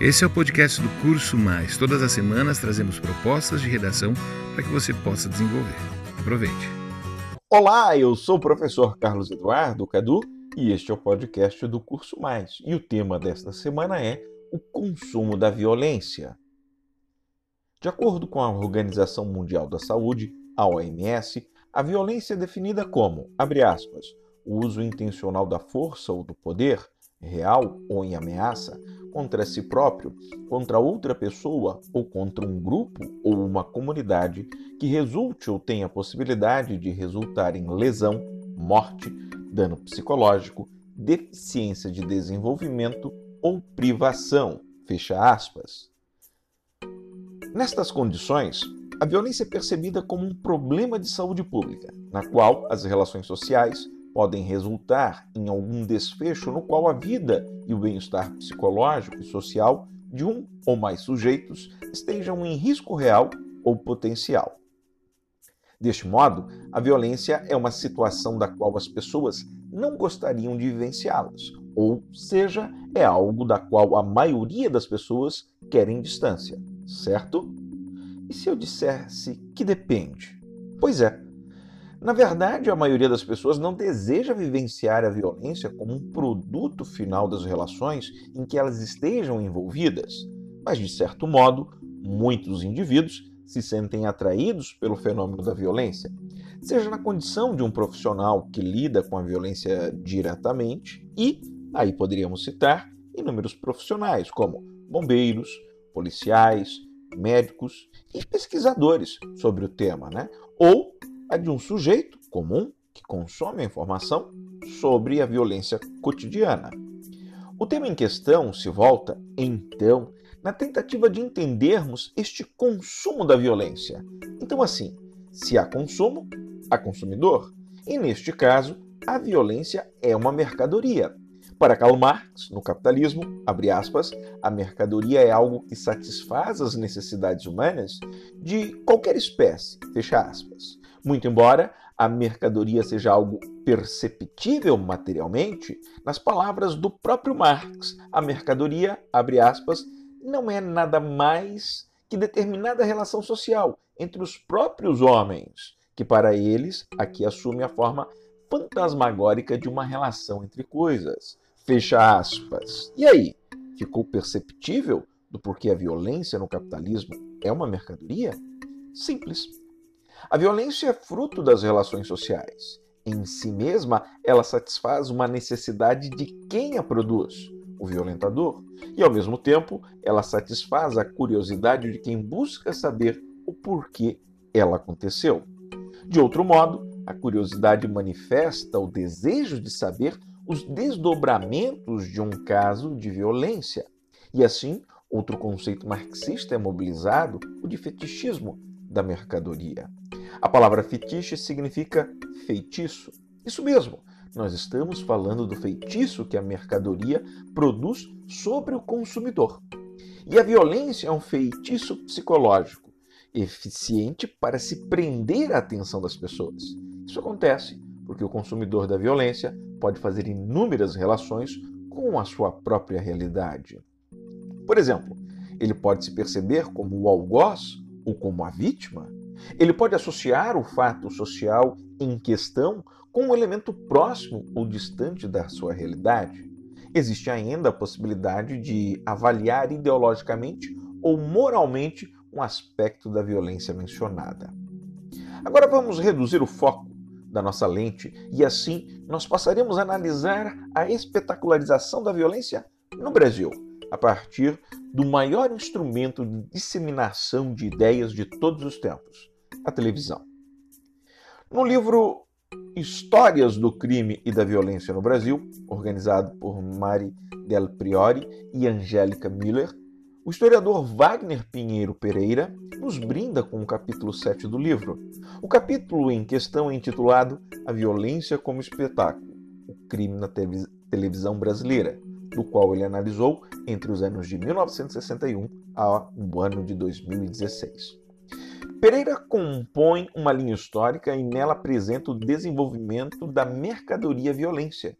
Esse é o podcast do Curso Mais. Todas as semanas trazemos propostas de redação para que você possa desenvolver. Aproveite. Olá, eu sou o professor Carlos Eduardo Cadu e este é o podcast do Curso Mais. E o tema desta semana é o consumo da violência. De acordo com a Organização Mundial da Saúde, a OMS, a violência é definida como, abre aspas, o uso intencional da força ou do poder, real ou em ameaça, contra si próprio, contra outra pessoa ou contra um grupo ou uma comunidade que resulte ou tenha possibilidade de resultar em lesão, morte, dano psicológico, deficiência de desenvolvimento ou privação. Fecha aspas. Nestas condições, a violência é percebida como um problema de saúde pública, na qual as relações sociais, podem resultar em algum desfecho no qual a vida e o bem-estar psicológico e social de um ou mais sujeitos estejam em risco real ou potencial. Deste modo, a violência é uma situação da qual as pessoas não gostariam de vivenciá-las, ou seja, é algo da qual a maioria das pessoas querem distância, certo? E se eu dissesse que depende? Pois é, na verdade, a maioria das pessoas não deseja vivenciar a violência como um produto final das relações em que elas estejam envolvidas, mas de certo modo, muitos indivíduos se sentem atraídos pelo fenômeno da violência, seja na condição de um profissional que lida com a violência diretamente e, aí poderíamos citar, inúmeros profissionais como bombeiros, policiais, médicos e pesquisadores sobre o tema, né? ou a de um sujeito comum que consome a informação sobre a violência cotidiana. O tema em questão se volta, então, na tentativa de entendermos este consumo da violência. Então, assim, se há consumo, há consumidor. E neste caso, a violência é uma mercadoria. Para Karl Marx, no capitalismo, abre aspas, a mercadoria é algo que satisfaz as necessidades humanas de qualquer espécie, fecha aspas. Muito embora a mercadoria seja algo perceptível materialmente, nas palavras do próprio Marx, a mercadoria, abre aspas, não é nada mais que determinada relação social entre os próprios homens, que para eles aqui assume a forma fantasmagórica de uma relação entre coisas. Fecha aspas. E aí, ficou perceptível do porquê a violência no capitalismo é uma mercadoria? Simples. A violência é fruto das relações sociais. Em si mesma, ela satisfaz uma necessidade de quem a produz, o violentador, e ao mesmo tempo, ela satisfaz a curiosidade de quem busca saber o porquê ela aconteceu. De outro modo, a curiosidade manifesta o desejo de saber os desdobramentos de um caso de violência. E assim, outro conceito marxista é mobilizado, o de fetichismo da mercadoria. A palavra fetiche significa feitiço. Isso mesmo, nós estamos falando do feitiço que a mercadoria produz sobre o consumidor. E a violência é um feitiço psicológico, eficiente para se prender a atenção das pessoas. Isso acontece porque o consumidor da violência pode fazer inúmeras relações com a sua própria realidade. Por exemplo, ele pode se perceber como o algoz ou como a vítima ele pode associar o fato social em questão com um elemento próximo ou distante da sua realidade. Existe ainda a possibilidade de avaliar ideologicamente ou moralmente um aspecto da violência mencionada. Agora vamos reduzir o foco da nossa lente e assim nós passaremos a analisar a espetacularização da violência no Brasil, a partir do maior instrumento de disseminação de ideias de todos os tempos, a televisão. No livro Histórias do Crime e da Violência no Brasil, organizado por Mari Del Priori e Angélica Miller, o historiador Wagner Pinheiro Pereira nos brinda com o capítulo 7 do livro. O capítulo em questão é intitulado A Violência como Espetáculo, o crime na televisão brasileira, do qual ele analisou entre os anos de 1961 ao ano de 2016. Pereira compõe uma linha histórica e nela apresenta o desenvolvimento da mercadoria violência,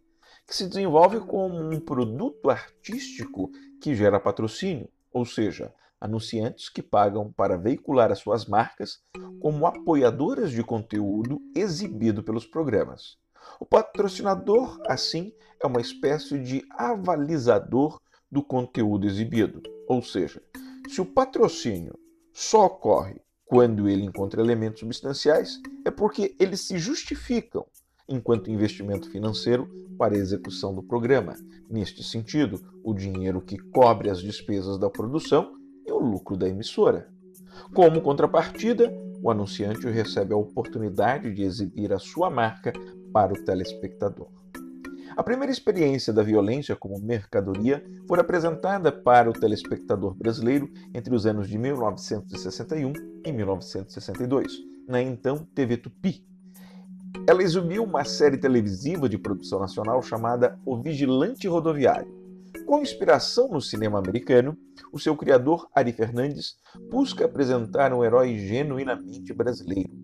que se desenvolve como um produto artístico que gera patrocínio, ou seja, anunciantes que pagam para veicular as suas marcas como apoiadoras de conteúdo exibido pelos programas. O patrocinador, assim, é uma espécie de avalizador do conteúdo exibido, ou seja, se o patrocínio só ocorre quando ele encontra elementos substanciais, é porque eles se justificam enquanto investimento financeiro para a execução do programa. Neste sentido, o dinheiro que cobre as despesas da produção e o lucro da emissora. Como contrapartida, o anunciante recebe a oportunidade de exibir a sua marca para o telespectador. A primeira experiência da violência como mercadoria foi apresentada para o telespectador brasileiro entre os anos de 1961 e 1962, na então TV Tupi. Ela exibiu uma série televisiva de produção nacional chamada O Vigilante Rodoviário. Com inspiração no cinema americano, o seu criador, Ari Fernandes, busca apresentar um herói genuinamente brasileiro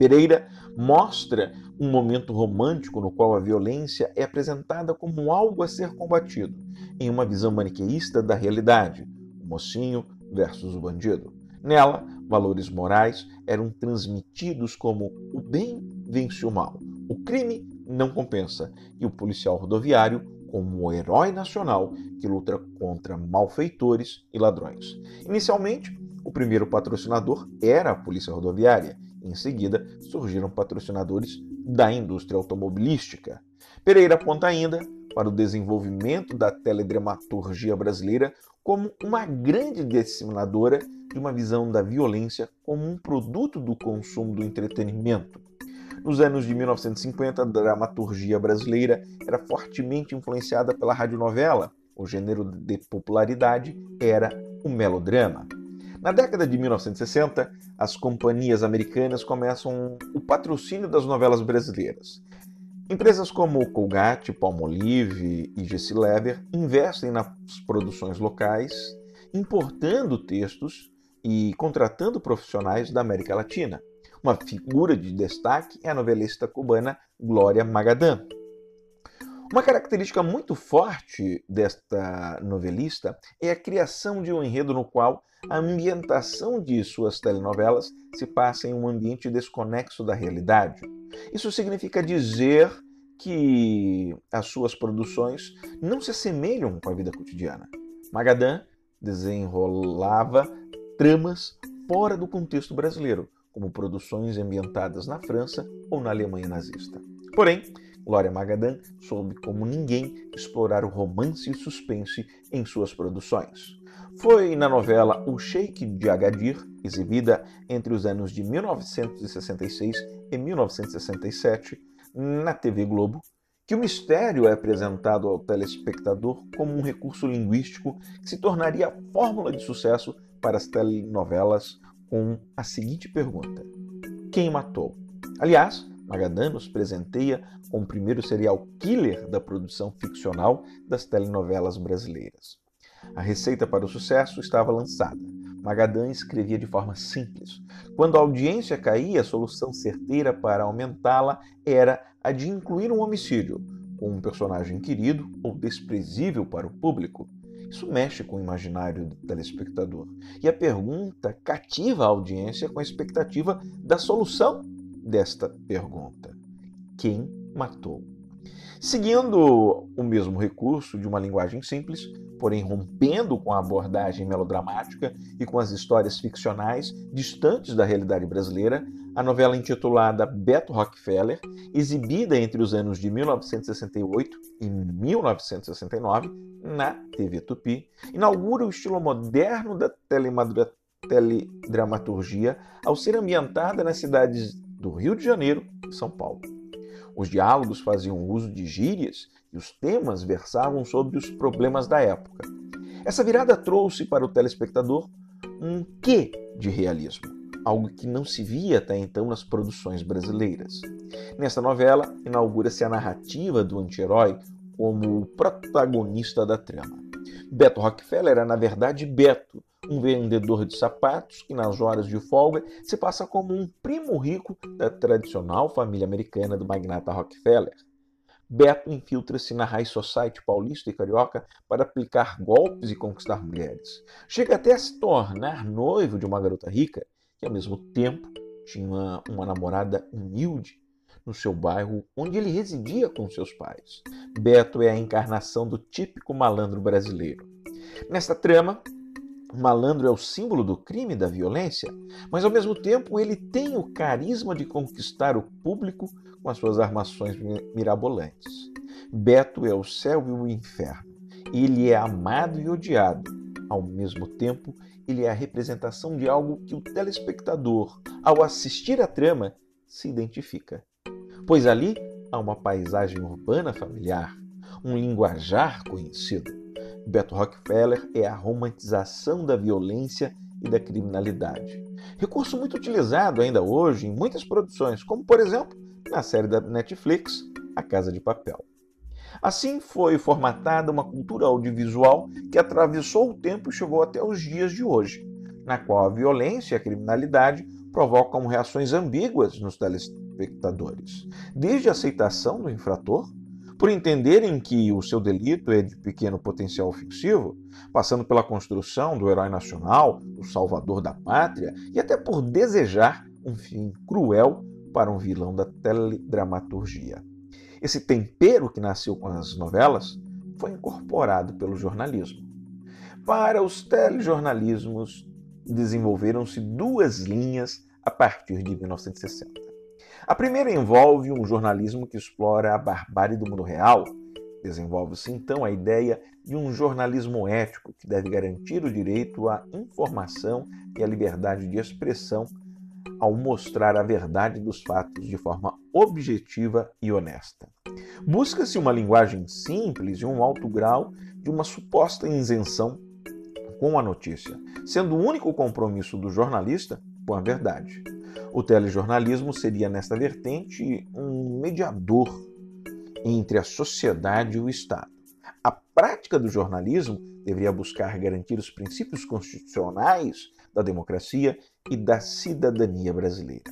Pereira mostra um momento romântico no qual a violência é apresentada como algo a ser combatido, em uma visão maniqueísta da realidade, o mocinho versus o bandido. Nela, valores morais eram transmitidos como o bem vence o mal, o crime não compensa, e o policial rodoviário como o herói nacional que luta contra malfeitores e ladrões. Inicialmente, o primeiro patrocinador era a Polícia Rodoviária, em seguida, surgiram patrocinadores da indústria automobilística. Pereira aponta ainda para o desenvolvimento da teledramaturgia brasileira como uma grande disseminadora de uma visão da violência como um produto do consumo do entretenimento. Nos anos de 1950, a dramaturgia brasileira era fortemente influenciada pela radionovela. O gênero de popularidade era o melodrama. Na década de 1960, as companhias americanas começam o patrocínio das novelas brasileiras. Empresas como Colgate, Palmolive e Gessi Lever investem nas produções locais, importando textos e contratando profissionais da América Latina. Uma figura de destaque é a novelista cubana Glória Magadã. Uma característica muito forte desta novelista é a criação de um enredo no qual a ambientação de suas telenovelas se passa em um ambiente desconexo da realidade. Isso significa dizer que as suas produções não se assemelham com a vida cotidiana. Magadã desenrolava tramas fora do contexto brasileiro, como produções ambientadas na França ou na Alemanha nazista. Porém, Glória Magadã soube como ninguém explorar o romance e suspense em suas produções. Foi na novela O Sheik de Agadir, exibida entre os anos de 1966 e 1967 na TV Globo, que o mistério é apresentado ao telespectador como um recurso linguístico que se tornaria a fórmula de sucesso para as telenovelas com a seguinte pergunta: Quem matou? Aliás, Magadan nos presenteia com o primeiro serial killer da produção ficcional das telenovelas brasileiras. A receita para o sucesso estava lançada. Magadan escrevia de forma simples. Quando a audiência caía, a solução certeira para aumentá-la era a de incluir um homicídio, com um personagem querido ou desprezível para o público. Isso mexe com o imaginário do telespectador. E a pergunta cativa a audiência com a expectativa da solução desta pergunta: quem matou? Seguindo o mesmo recurso de uma linguagem simples, porém rompendo com a abordagem melodramática e com as histórias ficcionais distantes da realidade brasileira, a novela intitulada Beto Rockefeller, exibida entre os anos de 1968 e 1969 na TV Tupi, inaugura o estilo moderno da teledramaturgia ao ser ambientada nas cidades do Rio de Janeiro e São Paulo. Os diálogos faziam uso de gírias e os temas versavam sobre os problemas da época. Essa virada trouxe para o telespectador um quê de realismo, algo que não se via até então nas produções brasileiras. Nesta novela, inaugura-se a narrativa do anti-herói como o protagonista da trama. Beto Rockefeller era, na verdade, Beto, um vendedor de sapatos que, nas horas de folga, se passa como um primo rico da tradicional família americana do magnata Rockefeller. Beto infiltra-se na high society paulista e carioca para aplicar golpes e conquistar mulheres. Chega até a se tornar noivo de uma garota rica que, ao mesmo tempo, tinha uma, namorada humilde no seu bairro onde ele residia com seus pais. Beto é a encarnação do típico malandro brasileiro. Nesta trama, malandro é o símbolo do crime da violência, mas ao mesmo tempo ele tem o carisma de conquistar o público com as suas armações mirabolantes. Beto é o céu e o inferno. Ele é amado e odiado. Ao mesmo tempo, ele é a representação de algo que o telespectador, ao assistir a trama, se identifica. Pois ali há uma paisagem urbana familiar, um linguajar conhecido Beto Rockefeller é a romantização da violência e da criminalidade. Recurso muito utilizado ainda hoje em muitas produções, como por exemplo na série da Netflix A Casa de Papel. Assim foi formatada uma cultura audiovisual que atravessou o tempo e chegou até os dias de hoje, na qual a violência e a criminalidade provocam reações ambíguas nos telespectadores, desde a aceitação do infrator por entenderem que o seu delito é de pequeno potencial ofensivo, passando pela construção do herói nacional, o salvador da pátria, e até por desejar um fim cruel para um vilão da teledramaturgia. Esse tempero que nasceu com as novelas foi incorporado pelo jornalismo. Para os telejornalismos, desenvolveram-se duas linhas a partir de 1960. A primeira envolve um jornalismo que explora a barbárie do mundo real. Desenvolve-se então a ideia de um jornalismo ético que deve garantir o direito à informação e à liberdade de expressão ao mostrar a verdade dos fatos de forma objetiva e honesta. Busca-se uma linguagem simples e um alto grau de uma suposta isenção com a notícia, sendo o único compromisso do jornalista com a verdade. O telejornalismo seria, nesta vertente, um mediador entre a sociedade e o Estado. A prática do jornalismo deveria buscar garantir os princípios constitucionais da democracia e da cidadania brasileira.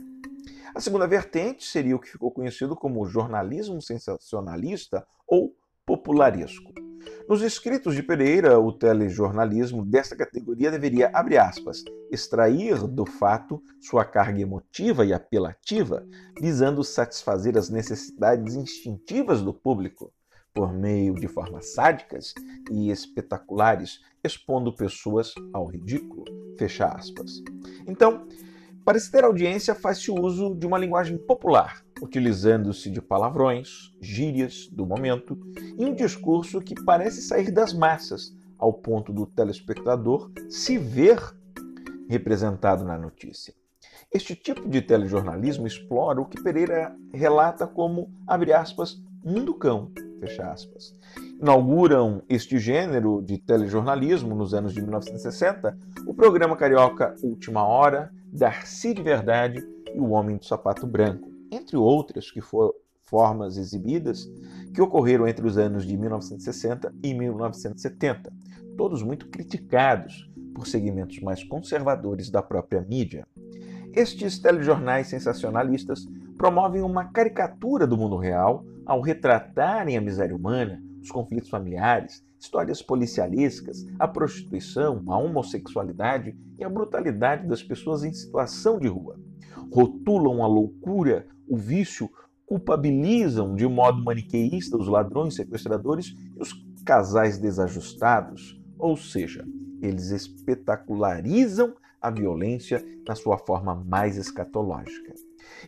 A segunda vertente seria o que ficou conhecido como jornalismo sensacionalista ou popularesco. Nos escritos de Pereira, o telejornalismo desta categoria deveria, abre aspas, extrair do fato sua carga emotiva e apelativa, visando satisfazer as necessidades instintivas do público, por meio de formas sádicas e espetaculares, expondo pessoas ao ridículo. Fecha aspas. Então, para se ter audiência, faz-se uso de uma linguagem popular, utilizando-se de palavrões, gírias do momento e um discurso que parece sair das massas, ao ponto do telespectador se ver representado na notícia. Este tipo de telejornalismo explora o que Pereira relata como, abre aspas, mundo cão, fecha aspas. Inauguram este gênero de telejornalismo nos anos de 1960 o programa carioca Última Hora, Darcy de Verdade e O Homem do Sapato Branco, entre outras que foram formas exibidas que ocorreram entre os anos de 1960 e 1970, todos muito criticados por segmentos mais conservadores da própria mídia. Estes telejornais sensacionalistas promovem uma caricatura do mundo real ao retratarem a miséria humana, os conflitos familiares, histórias policialescas, a prostituição, a homossexualidade e a brutalidade das pessoas em situação de rua. Rotulam a loucura, o vício, culpabilizam de modo maniqueísta os ladrões, sequestradores e os casais desajustados, ou seja, eles espetacularizam a violência na sua forma mais escatológica.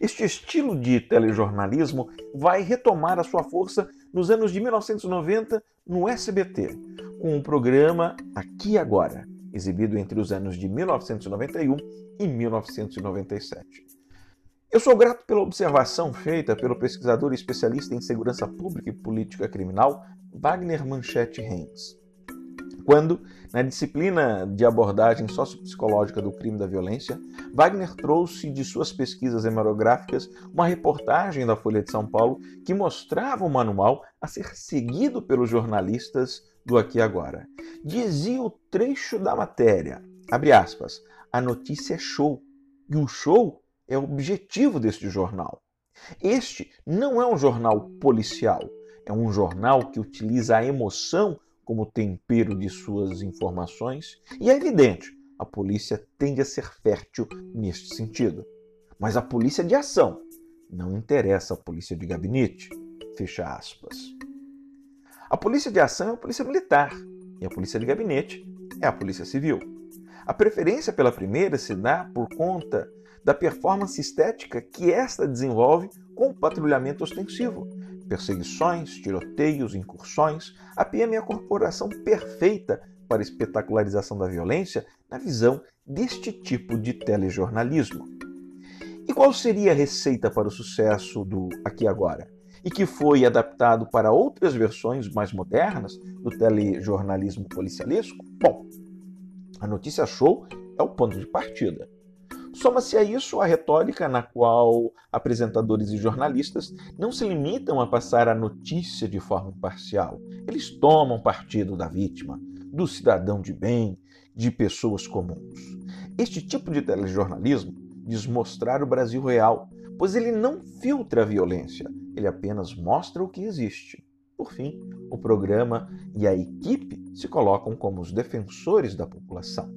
Este estilo de telejornalismo vai retomar a sua força nos anos de 1990 no SBT, com o programa Aqui Agora, exibido entre os anos de 1991 e 1997. Eu sou grato pela observação feita pelo pesquisador e especialista em segurança pública e política criminal Wagner Manchete Reins quando, na disciplina de abordagem sociopsicológica do crime da violência, Wagner trouxe de suas pesquisas hemerográficas uma reportagem da Folha de São Paulo que mostrava o manual a ser seguido pelos jornalistas do Aqui Agora. Dizia o trecho da matéria, abre aspas, a notícia é show, e o show é o objetivo deste jornal. Este não é um jornal policial, É um jornal que utiliza a emoção como tempero de suas informações e é evidente, a polícia tende a ser fértil neste sentido. Mas a polícia de ação não interessa a polícia de gabinete. Fecha aspas. A polícia de ação é a polícia militar e a polícia de gabinete é a polícia civil. A preferência pela primeira se dá por conta da performance estética que esta desenvolve com o patrulhamento ostensivo. Perseguições, tiroteios, incursões, a PM é a corporação perfeita para a espetacularização da violência na visão deste tipo de telejornalismo. E qual seria a receita para o sucesso do Aqui Agora? E que foi adaptado para outras versões mais modernas do telejornalismo policialesco? Bom, a notícia show é o ponto de partida. Soma-se a isso a retórica na qual apresentadores e jornalistas não se limitam a passar a notícia de forma imparcial. Eles tomam partido da vítima, do cidadão de bem, de pessoas comuns. Este tipo de telejornalismo diz mostrar o Brasil real, pois ele não filtra a violência, ele apenas mostra o que existe. Por fim, o programa e a equipe se colocam como os defensores da população.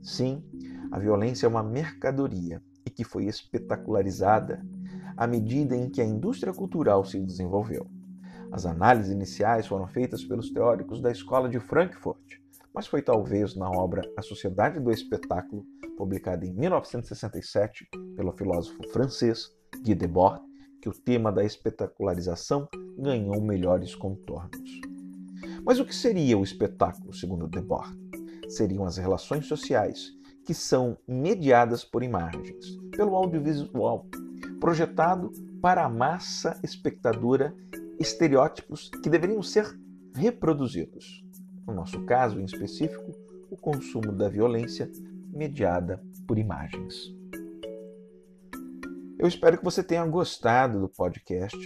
Sim, a violência é uma mercadoria e que foi espetacularizada à medida em que a indústria cultural se desenvolveu. As análises iniciais foram feitas pelos teóricos da Escola de Frankfurt, mas foi talvez na obra A Sociedade do Espetáculo, publicada em 1967 pelo filósofo francês Guy Debord, que o tema da espetacularização ganhou melhores contornos. Mas o que seria o espetáculo, segundo Debord? Seriam as relações sociais que são mediadas por imagens, pelo audiovisual, projetado para a massa espectadora estereótipos que deveriam ser reproduzidos. No nosso caso em específico, o consumo da violência mediada por imagens. Eu espero que você tenha gostado do podcast.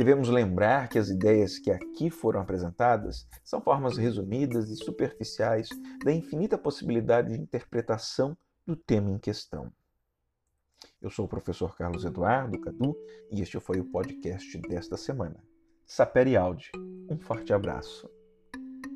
Devemos lembrar que as ideias que aqui foram apresentadas são formas resumidas e superficiais da infinita possibilidade de interpretação do tema em questão. Eu sou o professor Carlos Eduardo Cadu e este foi o podcast desta semana. Sapere Audi. Um forte abraço.